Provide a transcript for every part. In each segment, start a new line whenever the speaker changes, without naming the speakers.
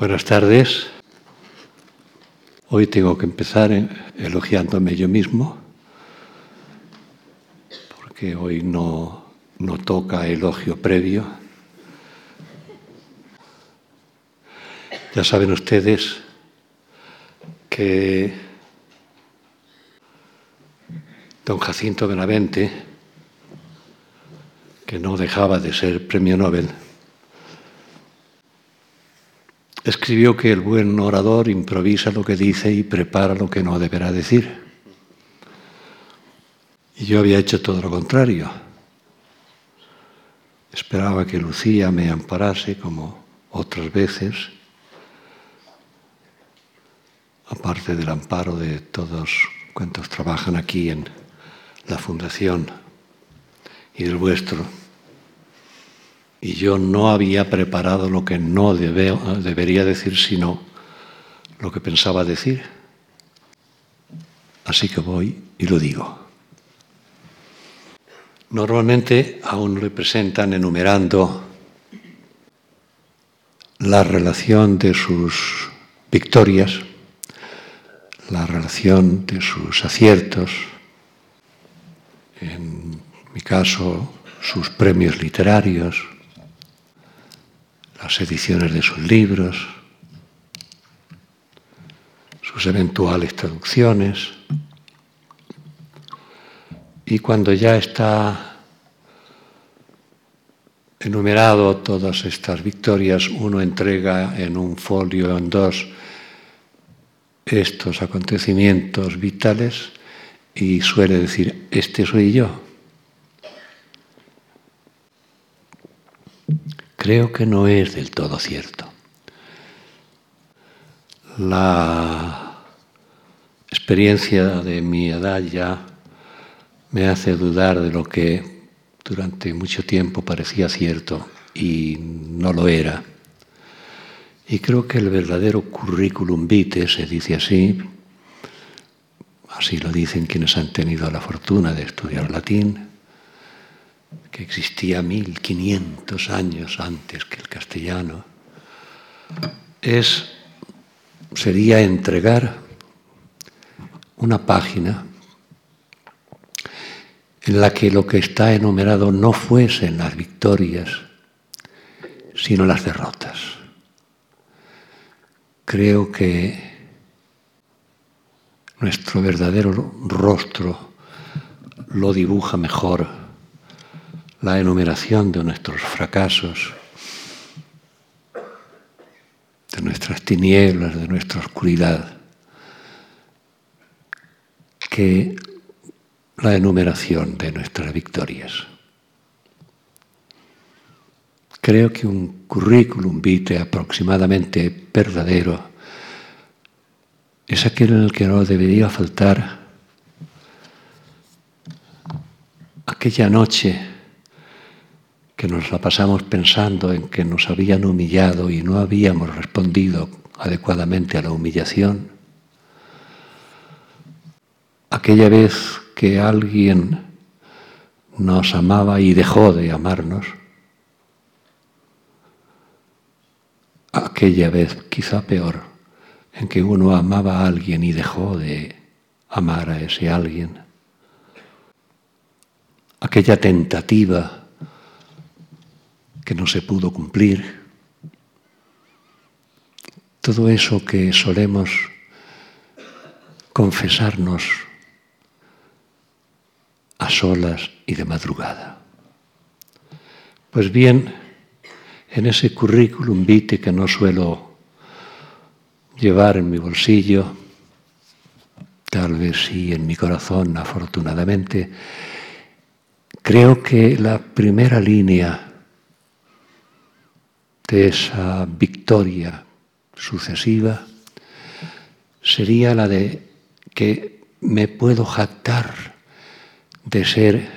Buenas tardes. Hoy tengo que empezar elogiándome yo mismo, porque hoy no, no toca elogio previo. Ya saben ustedes que don Jacinto Benavente, que no dejaba de ser premio Nobel, escribió que el buen orador improvisa lo que dice y prepara lo que no deberá decir. Y yo había hecho todo lo contrario. Esperaba que Lucía me amparase como otras veces, aparte del amparo de todos cuantos trabajan aquí en la fundación y del vuestro y yo no había preparado lo que no debería decir, sino lo que pensaba decir. Así que voy y lo digo. Normalmente aún representan enumerando la relación de sus victorias, la relación de sus aciertos, en mi caso sus premios literarios, las ediciones de sus libros, sus eventuales traducciones. Y cuando ya está enumerado todas estas victorias, uno entrega en un folio en dos estos acontecimientos vitales y suele decir, este soy yo. Creo que no es del todo cierto. La experiencia de mi edad ya me hace dudar de lo que durante mucho tiempo parecía cierto y no lo era. Y creo que el verdadero currículum vitae, se dice así, así lo dicen quienes han tenido la fortuna de estudiar latín, que existía 1500 años antes que el castellano, es, sería entregar una página en la que lo que está enumerado no fuesen las victorias, sino las derrotas. Creo que nuestro verdadero rostro lo dibuja mejor la enumeración de nuestros fracasos, de nuestras tinieblas, de nuestra oscuridad, que la enumeración de nuestras victorias. Creo que un currículum vitae aproximadamente verdadero es aquel en el que no debería faltar aquella noche que nos la pasamos pensando en que nos habían humillado y no habíamos respondido adecuadamente a la humillación. Aquella vez que alguien nos amaba y dejó de amarnos, aquella vez quizá peor, en que uno amaba a alguien y dejó de amar a ese alguien, aquella tentativa que no se pudo cumplir, todo eso que solemos confesarnos a solas y de madrugada. Pues bien, en ese currículum vitae que no suelo llevar en mi bolsillo, tal vez sí en mi corazón, afortunadamente, creo que la primera línea de esa victoria sucesiva sería la de que me puedo jactar de ser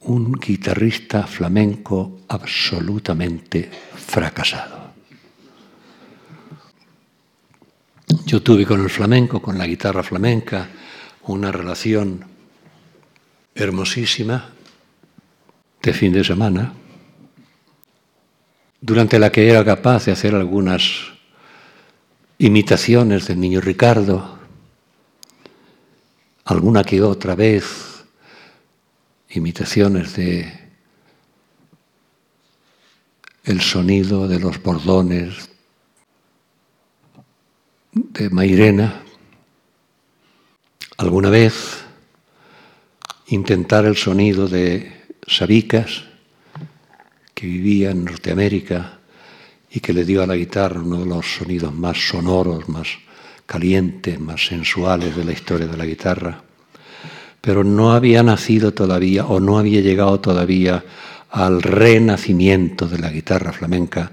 un guitarrista flamenco absolutamente fracasado. Yo tuve con el flamenco, con la guitarra flamenca, una relación hermosísima de fin de semana durante la que era capaz de hacer algunas imitaciones del niño Ricardo, alguna que otra vez imitaciones de el sonido de los bordones de Mairena, alguna vez intentar el sonido de Sabicas, que vivía en Norteamérica y que le dio a la guitarra uno de los sonidos más sonoros, más calientes, más sensuales de la historia de la guitarra. Pero no había nacido todavía o no había llegado todavía al renacimiento de la guitarra flamenca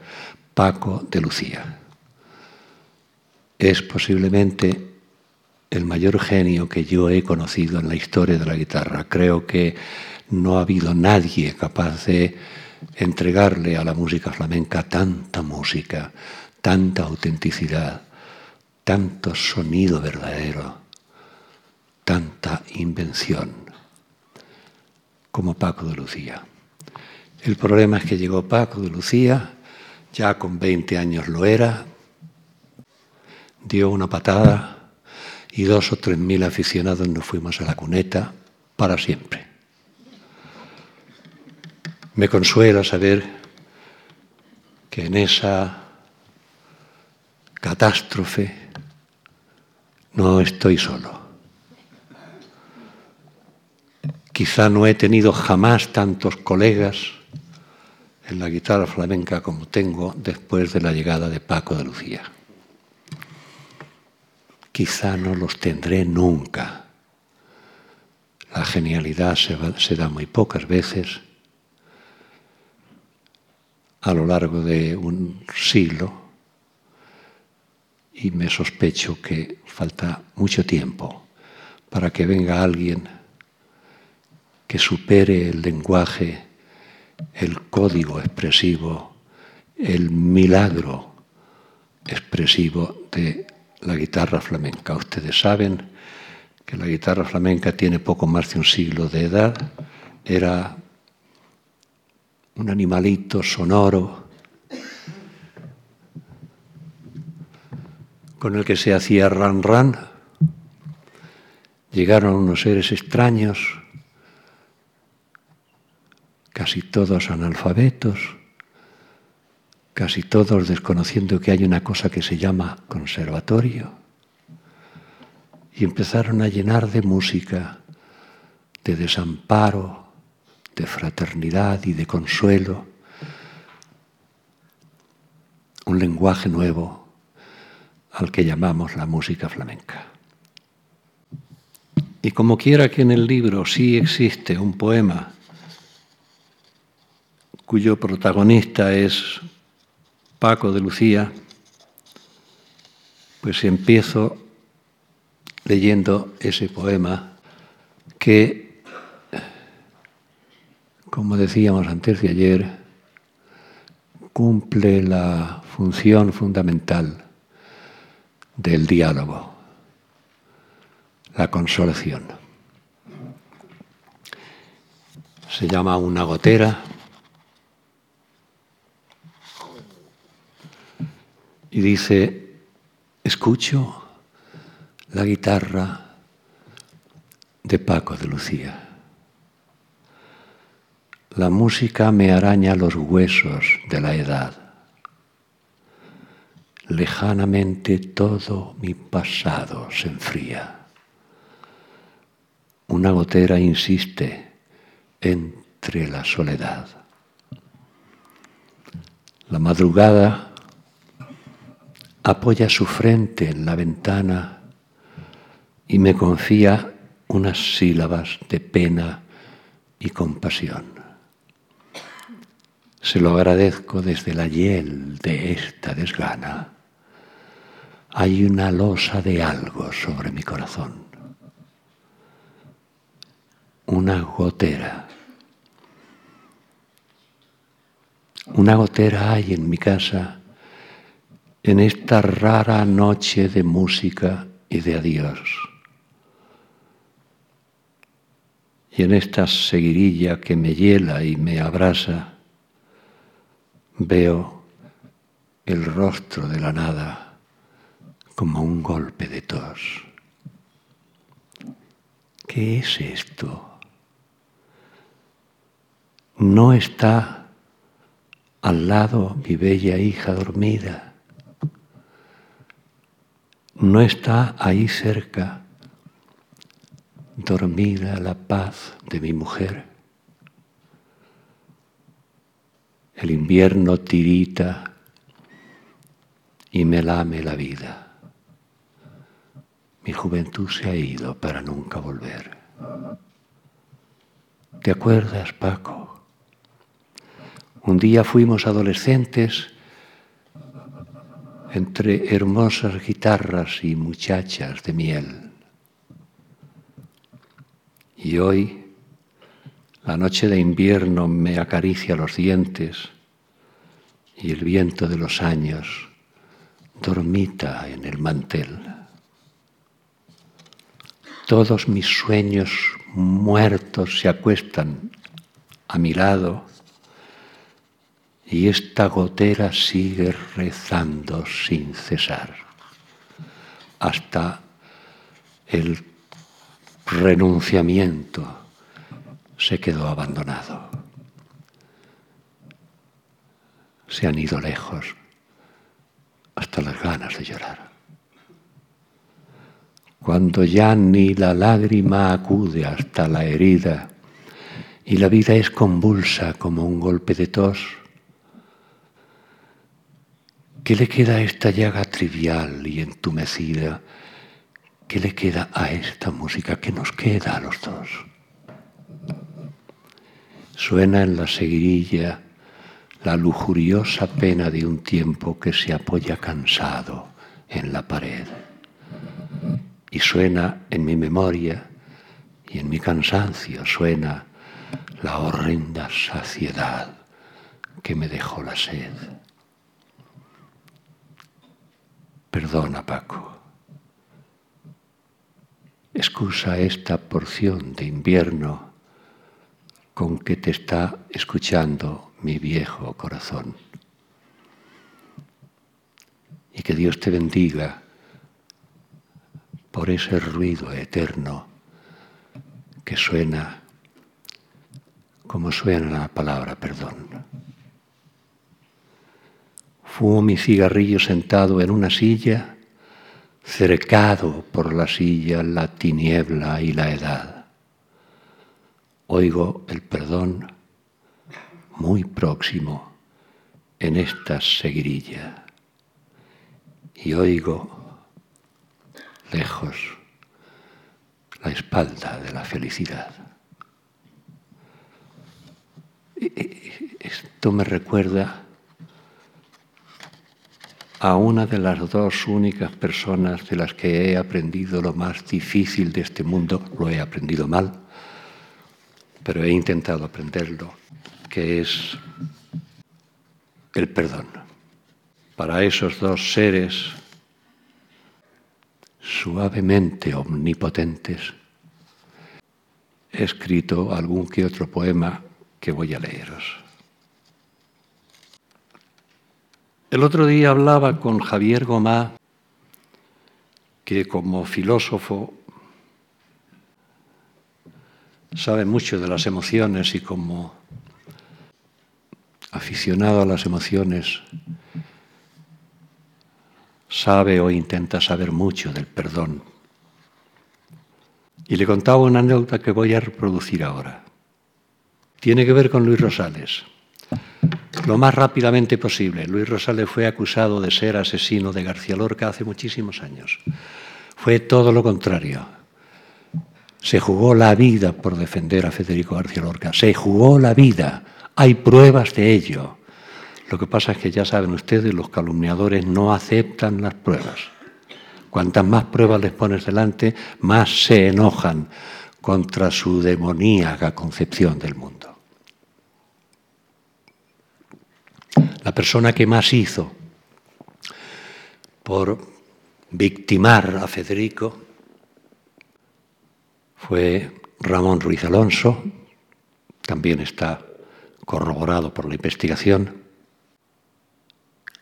Paco de Lucía. Es posiblemente el mayor genio que yo he conocido en la historia de la guitarra. Creo que no ha habido nadie capaz de entregarle a la música flamenca tanta música, tanta autenticidad, tanto sonido verdadero, tanta invención como Paco de Lucía. El problema es que llegó Paco de Lucía, ya con 20 años lo era, dio una patada y dos o tres mil aficionados nos fuimos a la cuneta para siempre. Me consuela saber que en esa catástrofe no estoy solo. Quizá no he tenido jamás tantos colegas en la guitarra flamenca como tengo después de la llegada de Paco de Lucía. Quizá no los tendré nunca. La genialidad se, se da muy pocas veces a lo largo de un siglo y me sospecho que falta mucho tiempo para que venga alguien que supere el lenguaje, el código expresivo, el milagro expresivo de la guitarra flamenca. Ustedes saben que la guitarra flamenca tiene poco más de un siglo de edad, era un animalito sonoro con el que se hacía ran ran. Llegaron unos seres extraños, casi todos analfabetos, casi todos desconociendo que hay una cosa que se llama conservatorio, y empezaron a llenar de música, de desamparo, de fraternidad y de consuelo, un lenguaje nuevo al que llamamos la música flamenca. Y como quiera que en el libro sí existe un poema cuyo protagonista es Paco de Lucía, pues empiezo leyendo ese poema que como decíamos antes de ayer, cumple la función fundamental del diálogo, la consolación. Se llama una gotera y dice, escucho la guitarra de Paco de Lucía. La música me araña los huesos de la edad. Lejanamente todo mi pasado se enfría. Una gotera insiste entre la soledad. La madrugada apoya su frente en la ventana y me confía unas sílabas de pena y compasión. Se lo agradezco desde la hiel de esta desgana. Hay una losa de algo sobre mi corazón. Una gotera. Una gotera hay en mi casa en esta rara noche de música y de adiós. Y en esta seguirilla que me hiela y me abrasa, veo el rostro de la nada como un golpe de tos. ¿Qué es esto? No está al lado mi bella hija dormida. No está ahí cerca dormida la paz de mi mujer. El invierno tirita y me lame la vida. Mi juventud se ha ido para nunca volver. ¿Te acuerdas, Paco? Un día fuimos adolescentes entre hermosas guitarras y muchachas de miel. Y hoy la noche de invierno me acaricia los dientes y el viento de los años dormita en el mantel. Todos mis sueños muertos se acuestan a mi lado y esta gotera sigue rezando sin cesar hasta el renunciamiento se quedó abandonado. Se han ido lejos hasta las ganas de llorar. Cuando ya ni la lágrima acude hasta la herida y la vida es convulsa como un golpe de tos, ¿qué le queda a esta llaga trivial y entumecida? ¿Qué le queda a esta música? ¿Qué nos queda a los dos? Suena en la seguirilla la lujuriosa pena de un tiempo que se apoya cansado en la pared. Y suena en mi memoria y en mi cansancio suena la horrenda saciedad que me dejó la sed. Perdona, Paco. Excusa esta porción de invierno con que te está escuchando mi viejo corazón. Y que Dios te bendiga por ese ruido eterno que suena como suena la palabra perdón. Fumo mi cigarrillo sentado en una silla, cercado por la silla, la tiniebla y la edad oigo el perdón muy próximo en esta seguirilla y oigo lejos la espalda de la felicidad. Esto me recuerda a una de las dos únicas personas de las que he aprendido lo más difícil de este mundo, lo he aprendido mal, pero he intentado aprenderlo, que es el perdón. Para esos dos seres suavemente omnipotentes, he escrito algún que otro poema que voy a leeros. El otro día hablaba con Javier Gomá, que como filósofo sabe mucho de las emociones y como aficionado a las emociones sabe o intenta saber mucho del perdón. Y le contaba una anécdota que voy a reproducir ahora. Tiene que ver con Luis Rosales. Lo más rápidamente posible. Luis Rosales fue acusado de ser asesino de García Lorca hace muchísimos años. Fue todo lo contrario se jugó la vida por defender a Federico García Lorca. Se jugó la vida. Hay pruebas de ello. Lo que pasa es que ya saben ustedes, los calumniadores no aceptan las pruebas. Cuantas más pruebas les pones delante, más se enojan contra su demoníaca concepción del mundo. La persona que más hizo por victimar a Federico fue Ramón Ruiz Alonso, también está corroborado por la investigación,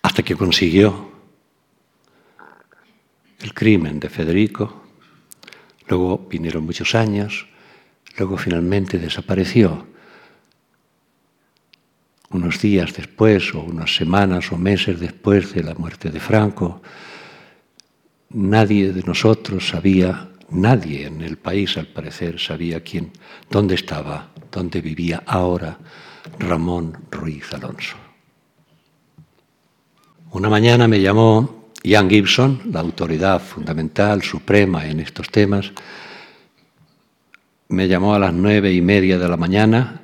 hasta que consiguió el crimen de Federico, luego vinieron muchos años, luego finalmente desapareció. Unos días después, o unas semanas o meses después de la muerte de Franco, nadie de nosotros sabía, nadie en el país al parecer sabía quién, dónde estaba, dónde vivía ahora Ramón Ruiz Alonso. Una mañana me llamó Ian Gibson, la autoridad fundamental, suprema en estos temas, me llamó a las nueve y media de la mañana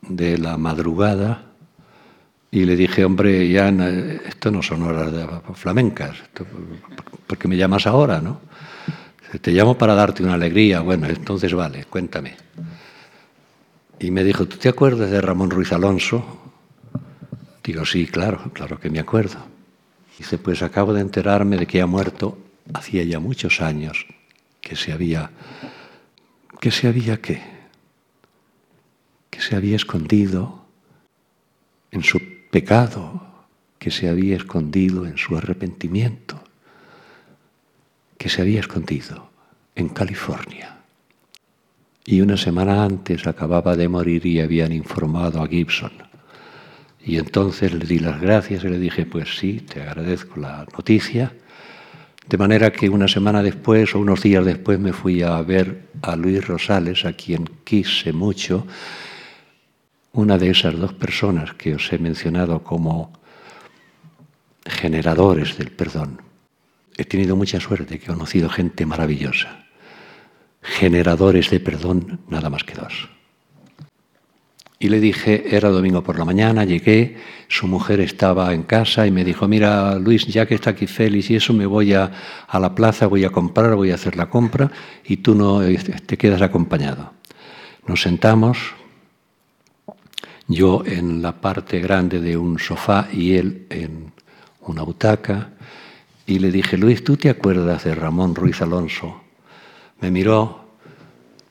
de la madrugada y le dije, hombre, Ian, esto no son horas de flamencas, ¿por qué me llamas ahora, no? Te llamo para darte una alegría. Bueno, entonces vale, cuéntame. Y me dijo, ¿tú te acuerdas de Ramón Ruiz Alonso? Digo, sí, claro, claro que me acuerdo. Dice, pues acabo de enterarme de que ha muerto hacía ya muchos años, que se había... ¿Que se había qué? Que se había escondido en su pecado, que se había escondido en su arrepentimiento, que se había escondido en California. Y una semana antes acababa de morir y habían informado a Gibson y entonces le di las gracias y le dije, pues sí, te agradezco la noticia. De manera que una semana después o unos días después me fui a ver a Luis Rosales, a quien quise mucho, una de esas dos personas que os he mencionado como generadores del perdón. He tenido mucha suerte, que he conocido gente maravillosa. Generadores de perdón, nada más que dos. Y le dije, era domingo por la mañana, llegué, su mujer estaba en casa y me dijo, mira Luis, ya que está aquí Félix y eso, me voy a, a la plaza, voy a comprar, voy a hacer la compra y tú no eh, te quedas acompañado. Nos sentamos, yo en la parte grande de un sofá y él en una butaca, y le dije, Luis, ¿tú te acuerdas de Ramón Ruiz Alonso? Me miró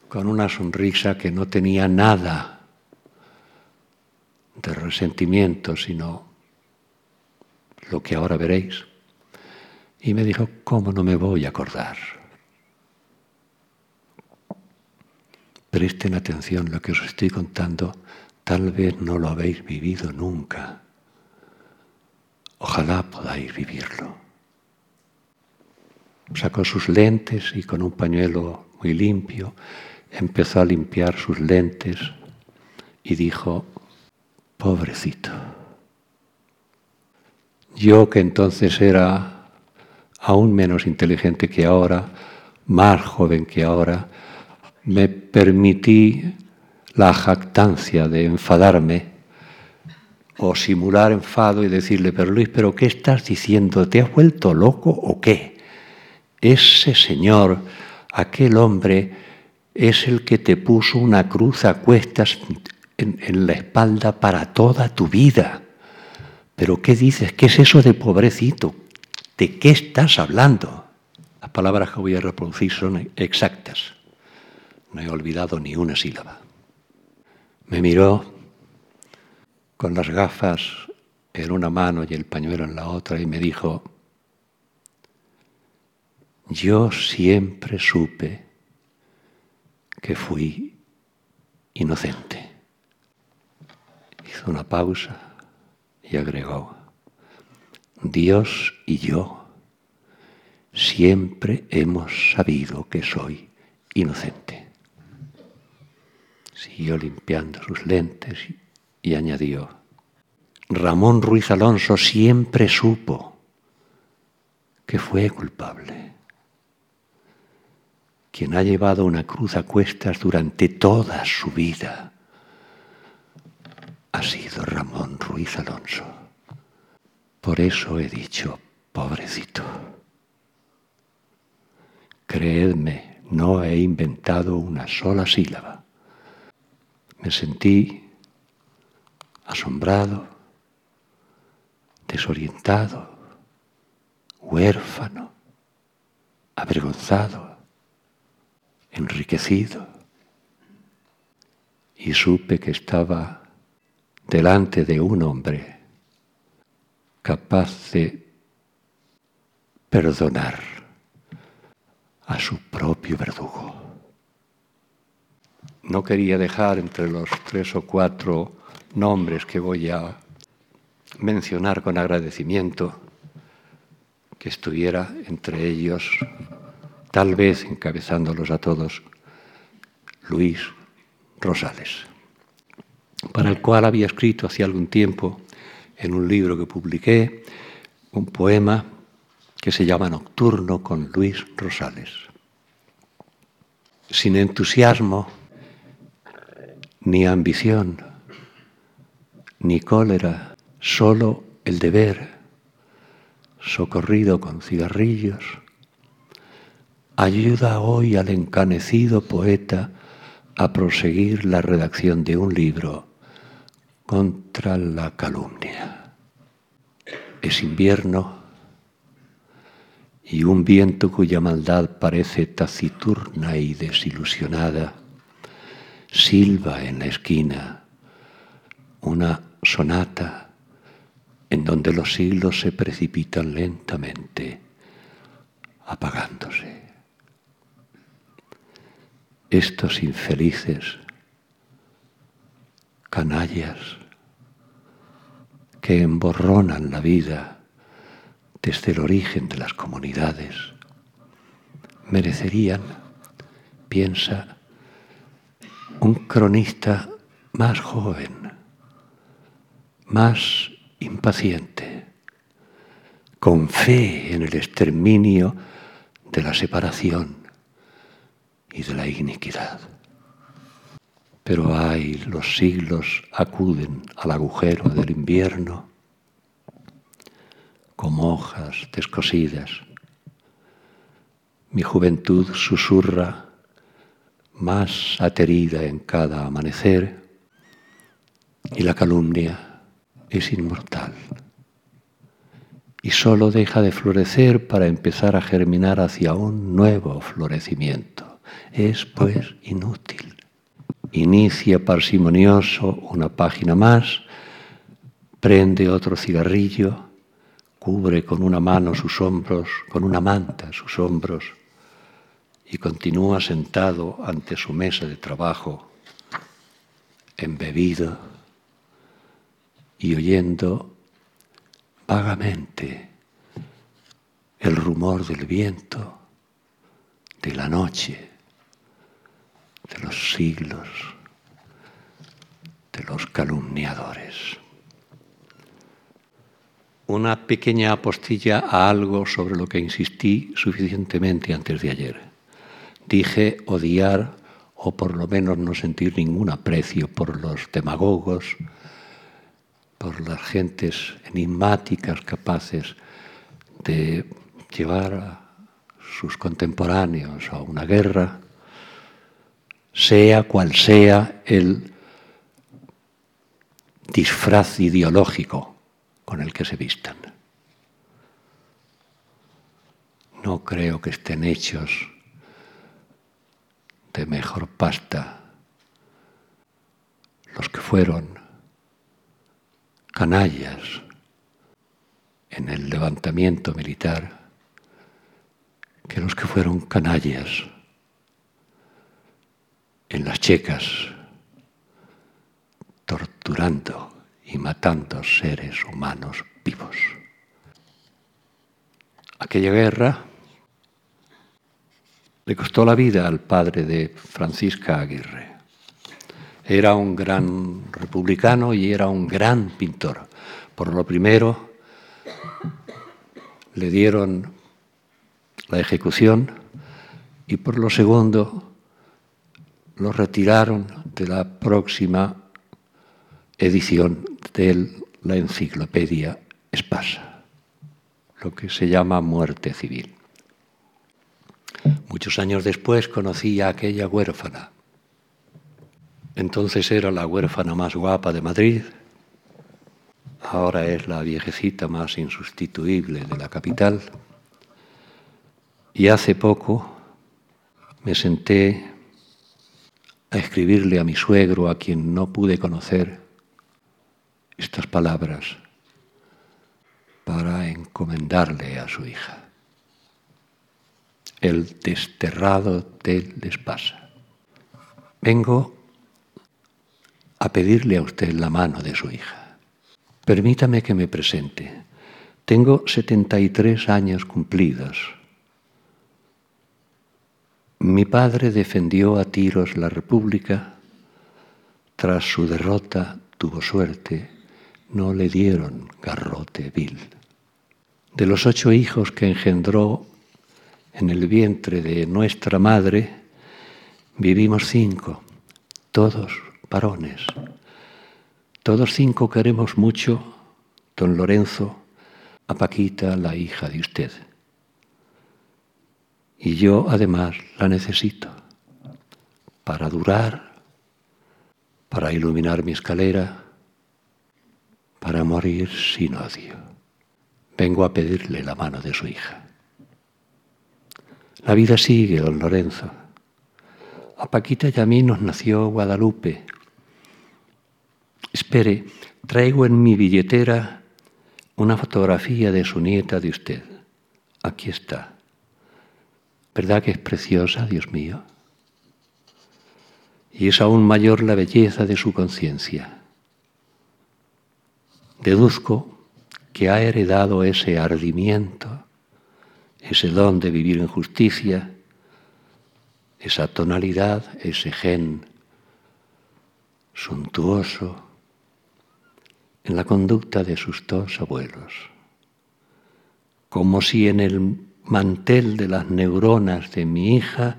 con una sonrisa que no tenía nada de resentimiento, sino lo que ahora veréis. Y me dijo, ¿cómo no me voy a acordar? Presten atención, lo que os estoy contando tal vez no lo habéis vivido nunca. Ojalá podáis vivirlo. Sacó sus lentes y con un pañuelo muy limpio empezó a limpiar sus lentes y dijo, Pobrecito. Yo que entonces era aún menos inteligente que ahora, más joven que ahora, me permití la jactancia de enfadarme o simular enfado y decirle, pero Luis, ¿pero qué estás diciendo? ¿Te has vuelto loco o qué? Ese señor, aquel hombre, es el que te puso una cruz a cuestas en, la espalda para toda tu vida. Pero ¿qué dices? ¿Qué es eso de pobrecito? ¿De qué estás hablando? Las palabras que voy a reproducir son exactas. No he olvidado ni una sílaba. Me miró con las gafas en una mano y el pañuelo en la otra y me dijo, yo siempre supe que fui inocente hizo una pausa y agregó, Dios y yo siempre hemos sabido que soy inocente. Siguió limpiando sus lentes y, añadió, Ramón Ruiz Alonso siempre supo que fue culpable. Quien ha llevado una cruz a cuestas durante toda su vida ha sido Ramón Ruiz Alonso. Por eso he dicho, pobrecito. Creedme, no he inventado una sola sílaba. Me sentí asombrado, desorientado, huérfano, avergonzado, enriquecido. Y supe que estaba delante de un hombre capaz de perdonar a su propio verdugo. No quería dejar entre los tres o cuatro nombres que voy a mencionar con agradecimiento que estuviera entre ellos, tal vez encabezándolos a todos, Luis Rosales, para el cual había escrito hace algún tiempo en un libro que publiqué un poema que se llama Nocturno con Luis Rosales. Sin entusiasmo, ni ambición, ni cólera, solo el deber, socorrido con cigarrillos, ayuda hoy al encanecido poeta a proseguir la redacción de un libro contra la calumnia. Es invierno y un viento cuya maldad parece taciturna y desilusionada silba en la esquina una sonata en donde los siglos se precipitan lentamente, apagándose. Estos infelices, canallas, que emborronan la vida desde el origen de las comunidades, merecerían, piensa, un cronista más joven, más impaciente, con fe en el exterminio de la separación y de la iniquidad. Pero ay, los siglos acuden al agujero del invierno como hojas descosidas. Mi juventud susurra más aterida en cada amanecer y la calumnia es inmortal y solo deja de florecer para empezar a germinar hacia un nuevo florecimiento. Es pues inútil. Inicia parsimonioso una página más, prende otro cigarrillo, cubre con una mano sus hombros, con una manta sus hombros, y continúa sentado ante su mesa de trabajo, embebido y oyendo vagamente el rumor del viento, de la noche, de los siglos, de los calumniadores. Una pequeña apostilla a algo sobre lo que insistí suficientemente antes de ayer dije odiar o por lo menos no sentir ningún aprecio por los demagogos, por las gentes enigmáticas capaces de llevar a sus contemporáneos a una guerra, sea cual sea el disfraz ideológico con el que se vistan. No creo que estén hechos de mejor pasta los que fueron canallas en el levantamiento militar que los que fueron canallas en las checas torturando y matando seres humanos vivos. Aquella guerra le costó la vida al padre de Francisca Aguirre. Era un gran republicano y era un gran pintor. Por lo primero, le dieron la ejecución y por lo segundo, lo retiraron de la próxima edición de la enciclopedia Espasa, lo que se llama muerte civil. Muchos años después conocí a aquella huérfana. Entonces era la huérfana más guapa de Madrid, ahora es la viejecita más insustituible de la capital. Y hace poco me senté a escribirle a mi suegro, a quien no pude conocer, estas palabras. para encomendarle a su hija. El desterrado del Despasa. Vengo a pedirle a usted la mano de su hija. Permítame que me presente. Tengo 73 años cumplidos. Mi padre defendió a tiros la República. Tras su derrota tuvo suerte, no le dieron garrote vil. De los ocho hijos que engendró en el vientre de nuestra madre, vivimos cinco, todos varones. Todos cinco queremos mucho, don Lorenzo, a Paquita, la hija de usted. Y yo además la necesito para durar, para iluminar mi escalera, para morir sin odio. Vengo a pedirle la mano de su hija. La vida sigue, don Lorenzo. A Paquita y a mí nos nació Guadalupe. Espere, traigo en mi billetera una fotografía de su nieta de usted. Aquí está. ¿Verdad que es preciosa, Dios mío? Y es aún mayor la belleza de su conciencia. Deduzco que ha heredado ese ardimiento, ese don de vivir en justicia, esa tonalidad, ese gen suntuoso en la conducta de sus dos abuelos, como si en el mantel de las neuronas de mi hija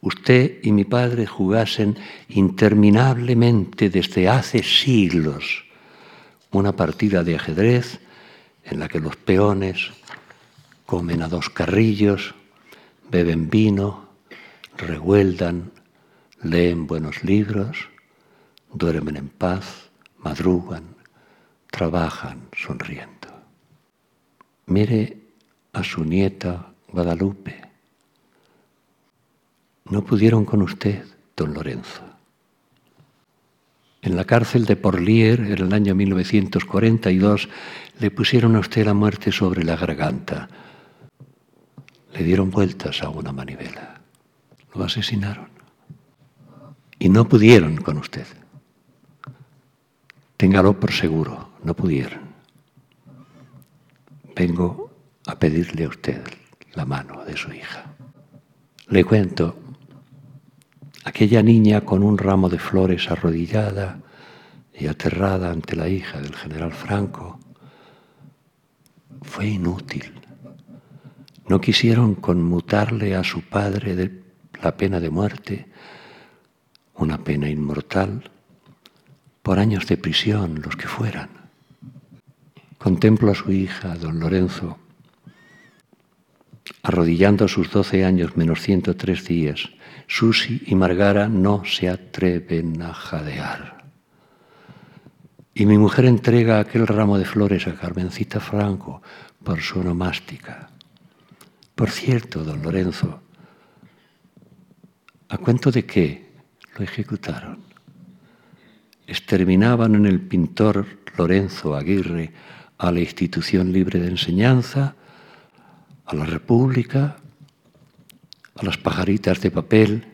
usted y mi padre jugasen interminablemente desde hace siglos una partida de ajedrez en la que los peones comen a dos carrillos, beben vino, revueldan, leen buenos libros, duermen en paz, madrugan, trabajan sonriendo. Mire a su nieta Guadalupe. No pudieron con usted, don Lorenzo. En la cárcel de Porlier, en el año 1942, le pusieron a usted la muerte sobre la garganta. Le dieron vueltas a una manivela. Lo asesinaron. Y no pudieron con usted. Téngalo por seguro, no pudieron. Vengo a pedirle a usted la mano de su hija. Le cuento, aquella niña con un ramo de flores arrodillada y aterrada ante la hija del general Franco, fue inútil. No quisieron conmutarle a su padre la pena de muerte, una pena inmortal, por años de prisión, los que fueran. Contemplo a su hija, don Lorenzo, arrodillando sus doce años menos 103 días. Susi y Margara no se atreven a jadear. Y mi mujer entrega aquel ramo de flores a Carmencita Franco por su onomástica. Por cierto, don Lorenzo, ¿a cuento de qué lo ejecutaron? Exterminaban en el pintor Lorenzo Aguirre a la institución libre de enseñanza, a la República, a las pajaritas de papel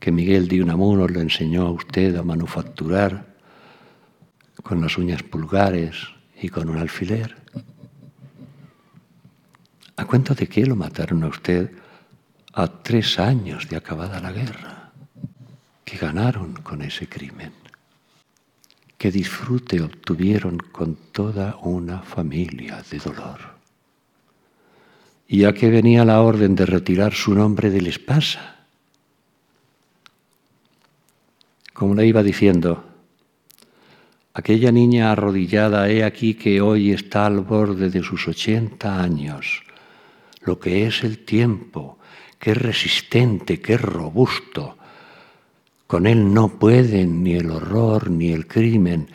que Miguel de Unamuno le enseñó a usted a manufacturar con las uñas pulgares y con un alfiler. ¿A cuento de qué lo mataron a usted a tres años de acabada la guerra? ¿Qué ganaron con ese crimen? ¿Qué disfrute obtuvieron con toda una familia de dolor? ¿Y a qué venía la orden de retirar su nombre del espasa? Como le iba diciendo, aquella niña arrodillada, he aquí que hoy está al borde de sus ochenta años, lo que es el tiempo, que es resistente, que es robusto. Con él no pueden ni el horror ni el crimen,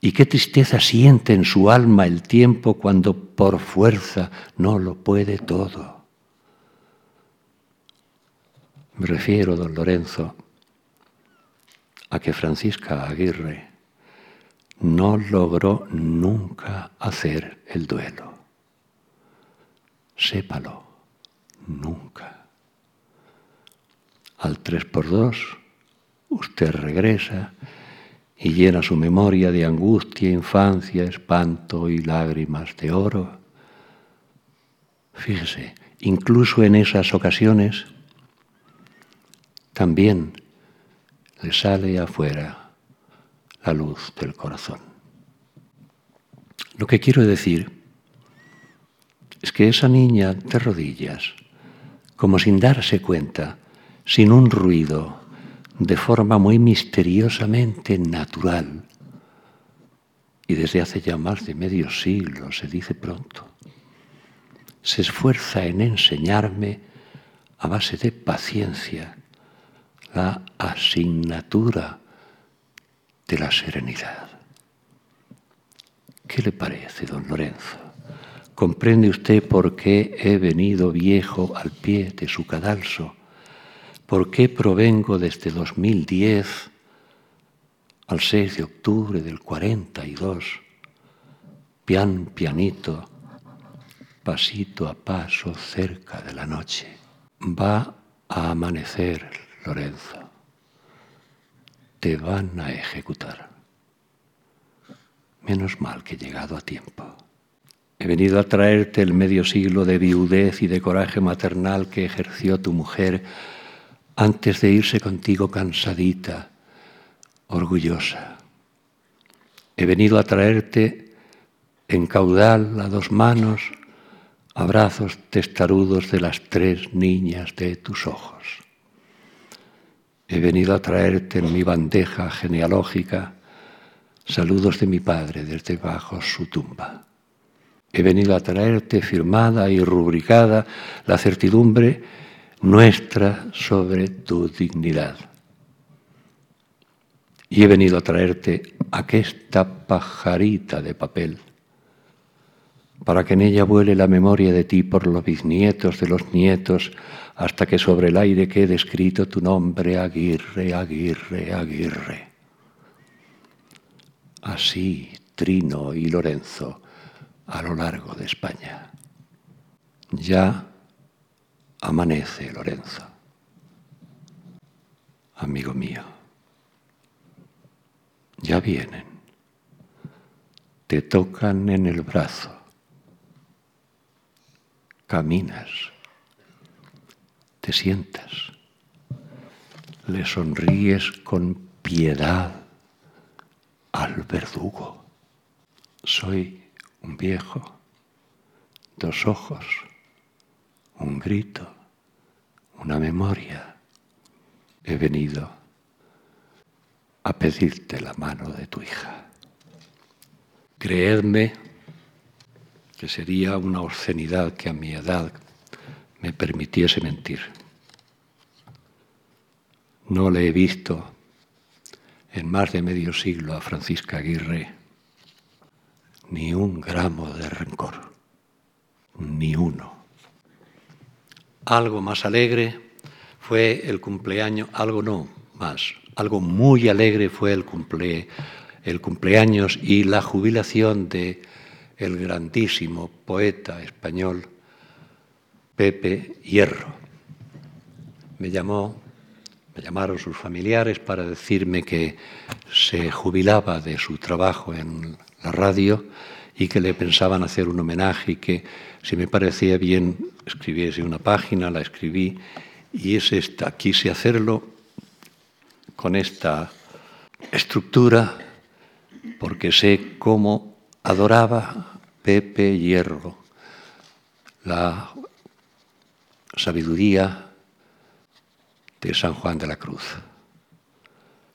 y qué tristeza siente en su alma el tiempo cuando por fuerza no lo puede todo. Me refiero, don Lorenzo, a que Francisca Aguirre no logró nunca hacer el duelo. sépalo, nunca. Al tres por dos, usted regresa y llena su memoria de angustia, infancia, espanto y lágrimas de oro. Fíjese, incluso en esas ocasiones, también le sale afuera la luz del corazón. Lo que quiero decir es que esa niña de rodillas, como sin darse cuenta, sin un ruido, de forma muy misteriosamente natural, y desde hace ya más de medio siglo, se dice pronto, se esfuerza en enseñarme a base de paciencia la asignatura de la serenidad. ¿Qué le parece, don Lorenzo? ¿Comprende usted por qué he venido viejo al pie de su cadalso? ¿Por qué provengo desde 2010 al 6 de octubre del 42, pian pianito, pasito a paso cerca de la noche? Va a amanecer, Lorenzo. Te van a ejecutar. Menos mal que he llegado a tiempo. He venido a traerte el medio siglo de viudez y de coraje maternal que ejerció tu mujer antes de irse contigo cansadita, orgullosa. He venido a traerte en caudal a dos manos abrazos testarudos de las tres niñas de tus ojos. He venido a traerte en mi bandeja genealógica saludos de mi padre desde bajo su tumba. He venido a traerte firmada y rubricada la certidumbre nuestra sobre tu dignidad. Y he venido a traerte aquesta pajarita de papel, para que en ella vuele la memoria de ti por los bisnietos de los nietos, hasta que sobre el aire quede escrito tu nombre, Aguirre, Aguirre, Aguirre. Así, Trino y Lorenzo, a lo largo de España. Ya amanece, Lorenzo. Amigo mío, ya vienen, te tocan en el brazo, caminas, te sientas, le sonríes con piedad al verdugo. Soy un viejo, dos ojos, un grito, una memoria. He venido a pedirte la mano de tu hija. Creedme que sería una obscenidad que a mi edad me permitiese mentir. No le he visto en más de medio siglo a Francisca Aguirre ni un gramo de rencor, ni uno. Algo más alegre fue el cumpleaños, algo no más, algo muy alegre fue el, cumple, el cumpleaños y la jubilación de el grandísimo poeta español Pepe Hierro. Me llamó, me llamaron sus familiares para decirme que se jubilaba de su trabajo en la radio y que le pensaban hacer un homenaje y que si me parecía bien escribiese una página, la escribí y es esta, quise hacerlo con esta estructura porque sé cómo adoraba Pepe Hierro la sabiduría de San Juan de la Cruz.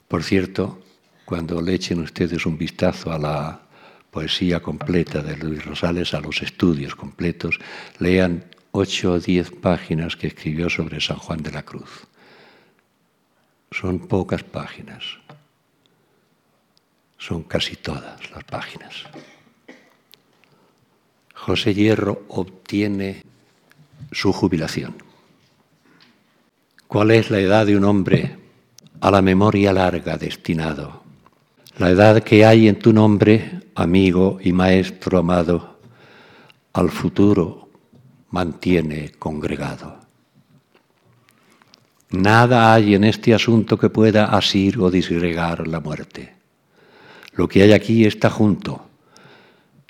Por cierto, cuando le echen ustedes un vistazo a la poesía completa de Luis Rosales, a los estudios completos, lean ocho o diez páginas que escribió sobre San Juan de la Cruz. Son pocas páginas, son casi todas las páginas. José Hierro obtiene su jubilación. ¿Cuál es la edad de un hombre a la memoria larga destinado? La edad que hay en tu nombre, amigo y maestro amado, al futuro mantiene congregado. Nada hay en este asunto que pueda asir o disgregar la muerte. Lo que hay aquí está junto,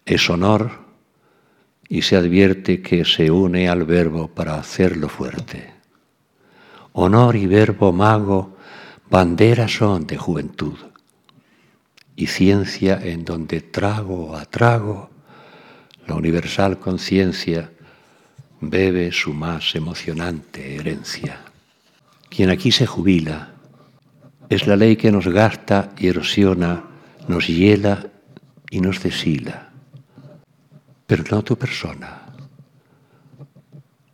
es honor y se advierte que se une al verbo para hacerlo fuerte. Honor y verbo mago, banderas son de juventud y ciencia en donde trago a trago la universal conciencia bebe su más emocionante herencia. Quien aquí se jubila es la ley que nos gasta y erosiona, nos hiela y nos deshila, pero no tu persona,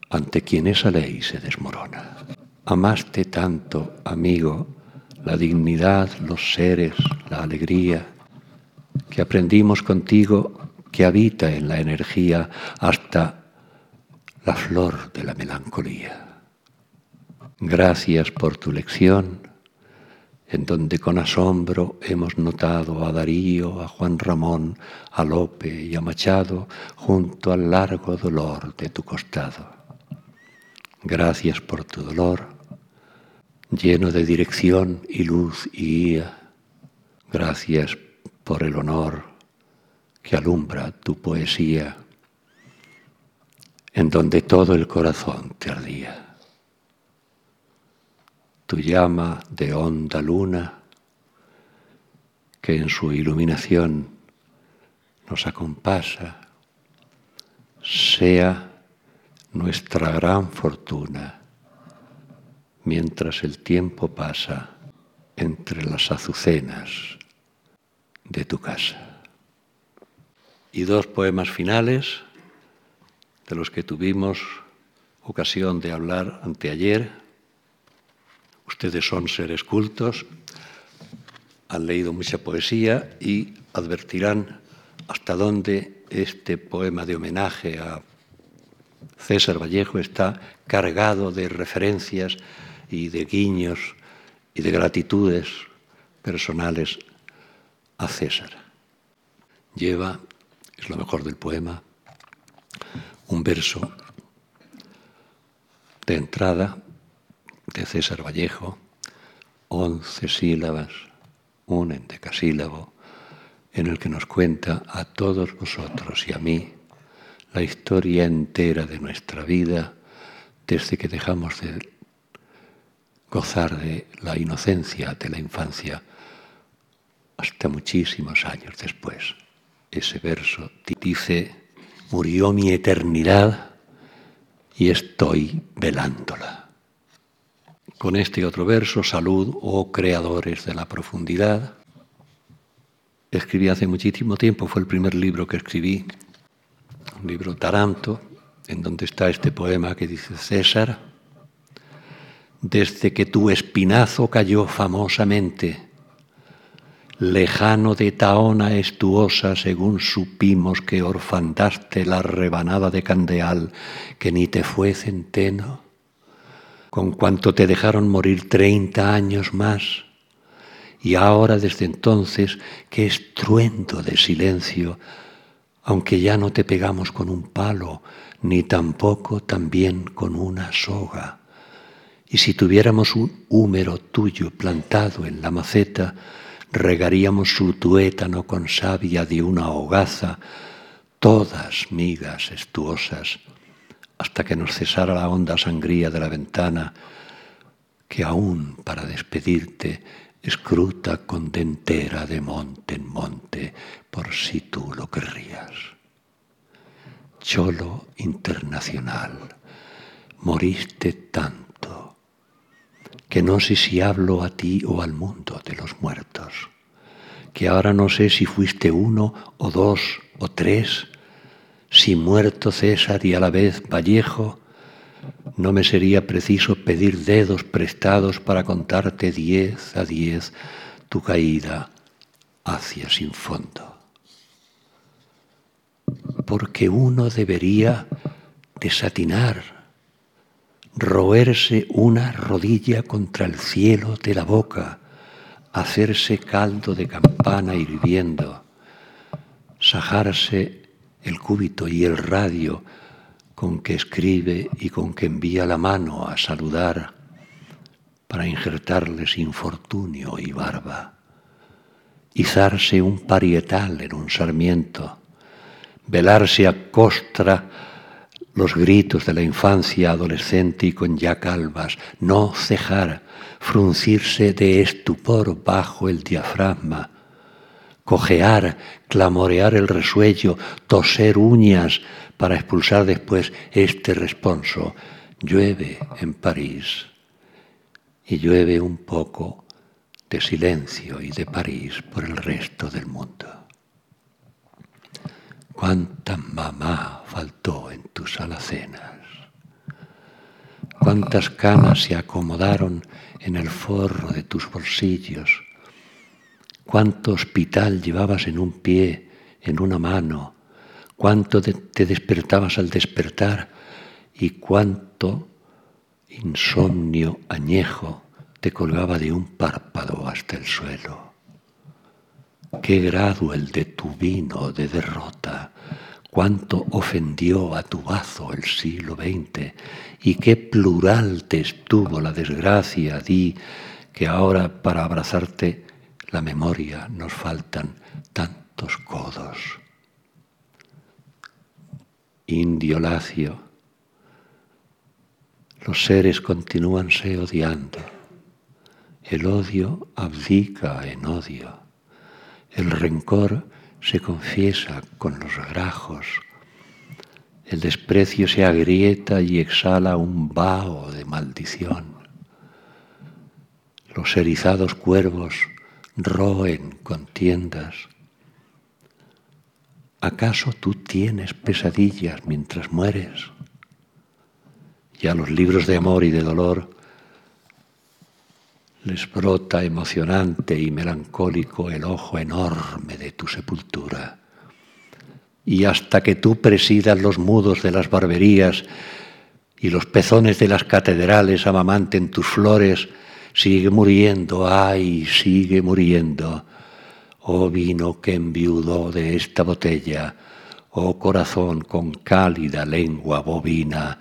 ante quien esa ley se desmorona. Amaste tanto, amigo, la dignidad, los seres, la alegría, que aprendimos contigo que habita en la energía hasta la flor de la melancolía. Gracias por tu lección, en donde con asombro hemos notado a Darío, a Juan Ramón, a Lope y a Machado junto al largo dolor de tu costado. Gracias por tu dolor lleno de dirección y luz y guía. Gracias por el honor que alumbra tu poesía, en donde todo el corazón te ardía. Tu llama de honda luna, que en su iluminación nos acompasa, sea nuestra gran fortuna mientras el tiempo pasa entre las azucenas de tu casa. Y dos poemas finales de los que tuvimos ocasión de hablar anteayer. Ustedes son seres cultos, han leído mucha poesía y advertirán hasta dónde este poema de homenaje a César Vallejo está cargado de referencias y de guiños y de gratitudes personales a César. Lleva, es lo mejor del poema, un verso de entrada de César Vallejo, once sílabas, un endecasílabo, en el que nos cuenta a todos vosotros y a mí la historia entera de nuestra vida desde que dejamos de gozar de la inocencia de la infancia hasta muchísimos años después. Ese verso dice, murió mi eternidad y estoy velándola. Con este otro verso, salud, oh creadores de la profundidad, escribí hace muchísimo tiempo, fue el primer libro que escribí, un libro Taranto, en donde está este poema que dice César, desde que tu espinazo cayó famosamente, lejano de taona estuosa, según supimos que orfandaste la rebanada de candeal, que ni te fue centeno, con cuanto te dejaron morir treinta años más, y ahora desde entonces, qué estruendo de silencio, aunque ya no te pegamos con un palo, ni tampoco también con una soga y si tuviéramos un húmero tuyo plantado en la maceta, regaríamos su tuétano con savia de una hogaza, todas migas estuosas, hasta que nos cesara la honda sangría de la ventana, que aún para despedirte escruta con dentera de monte en monte, por si tú lo querrías. Cholo internacional, moriste tanto que no sé si hablo a ti o al mundo de los muertos, que ahora no sé si fuiste uno o dos o tres, si muerto César y a la vez Vallejo, no me sería preciso pedir dedos prestados para contarte diez a diez tu caída hacia sin fondo. Porque uno debería desatinar roerse una rodilla contra el cielo de la boca, hacerse caldo de campana hirviendo, sajarse el cúbito y el radio con que escribe y con que envía la mano a saludar para injertarles infortunio y barba, izarse un parietal en un sarmiento, velarse a costra los gritos de la infancia adolescente y con ya calvas, no cejar, fruncirse de estupor bajo el diafragma, cojear, clamorear el resuello, toser uñas para expulsar después este responso. Llueve en París y llueve un poco de silencio y de París por el resto del mundo. Cuánta mamá faltó en tus alacenas. Cuántas canas se acomodaron en el forro de tus bolsillos. Cuánto hospital llevabas en un pie, en una mano. Cuánto te despertabas al despertar y cuánto insomnio añejo te colgaba de un párpado hasta el suelo. Qué grado el de tu vino de derrota, cuánto ofendió a tu bazo el siglo XX y qué plural te estuvo la desgracia, di que ahora para abrazarte la memoria nos faltan tantos codos. Indio lacio, los seres continúanse odiando, el odio abdica en odio el rencor se confiesa con los grajos. El desprecio se agrieta y exhala un vaho de maldición. Los erizados cuervos roen contiendas. ¿Acaso tú tienes pesadillas mientras mueres? Ya los libros de amor y de dolor les brota emocionante y melancólico el ojo enorme de tu sepultura. Y hasta que tú presidas los mudos de las barberías y los pezones de las catedrales amamanten tus flores, sigue muriendo, ay, sigue muriendo. Oh vino que enviudó de esta botella, oh corazón con cálida lengua bovina,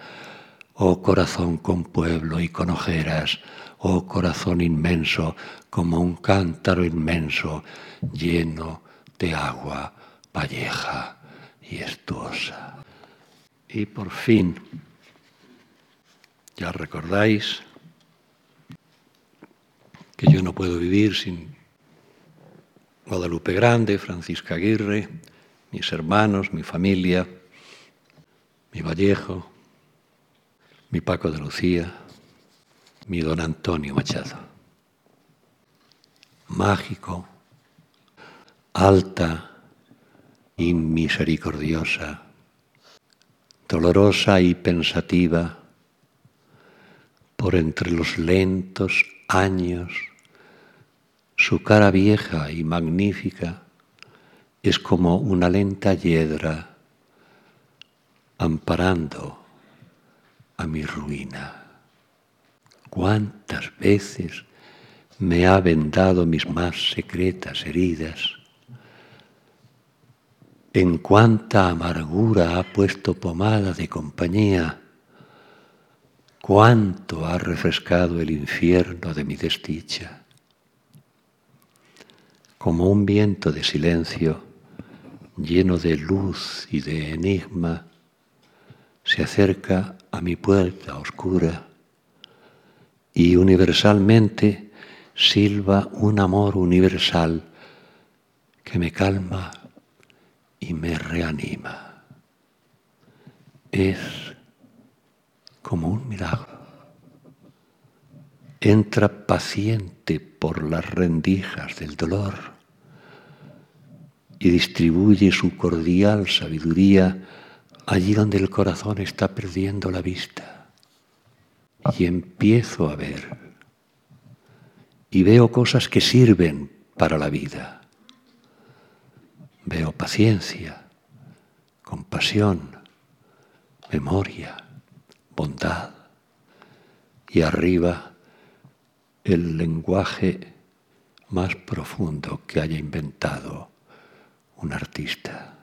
oh corazón con pueblo y con ojeras, oh corazón inmenso, como un cántaro inmenso lleno de agua valleja y estuosa. Y por fin, ya recordáis que yo no puedo vivir sin Guadalupe Grande, Francisca Aguirre, mis hermanos, mi familia, mi Vallejo, mi Paco de Lucía, mi don Antonio Machado. Mágico, alta y misericordiosa, dolorosa y pensativa, por entre los lentos años, su cara vieja y magnífica es como una lenta hiedra amparando a mi ruina cuántas veces me ha vendado mis más secretas heridas, en cuánta amargura ha puesto pomada de compañía, cuánto ha refrescado el infierno de mi desdicha. Como un viento de silencio, lleno de luz y de enigma, se acerca a mi puerta oscura y universalmente silba un amor universal que me calma y me reanima. Es como un milagro. Entra paciente por las rendijas del dolor y distribuye su cordial sabiduría allí donde el corazón está perdiendo la vista y empiezo a ver y veo cosas que sirven para la vida. Veo paciencia, compasión, memoria, bondad y arriba el lenguaje más profundo que haya inventado un artista.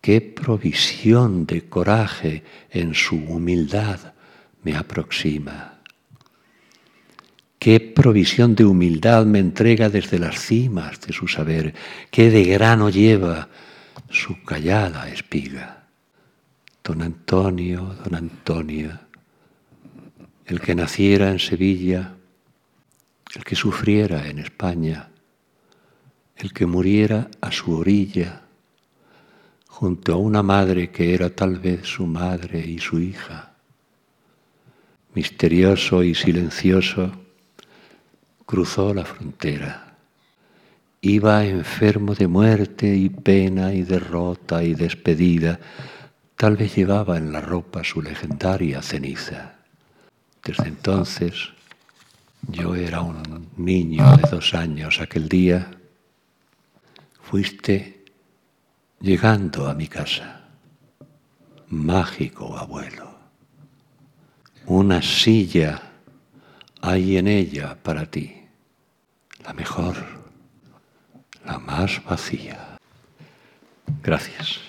qué provisión de coraje en su humildad me aproxima. Qué provisión de humildad me entrega desde las cimas de su saber, qué de grano lleva su callada espiga. Don Antonio, don Antonio, el que naciera en Sevilla, el que sufriera en España, el que muriera a su orilla, junto a una madre que era tal vez su madre y su hija. Misterioso y silencioso, cruzó la frontera. Iba enfermo de muerte y pena y derrota y despedida. Tal vez llevaba en la ropa su legendaria ceniza. Desde entonces, yo era un niño de dos años aquel día, fuiste llegando a mi casa. Mágico abuelo. Una silla hay en ella para ti. La mejor, la más vacía. Gracias.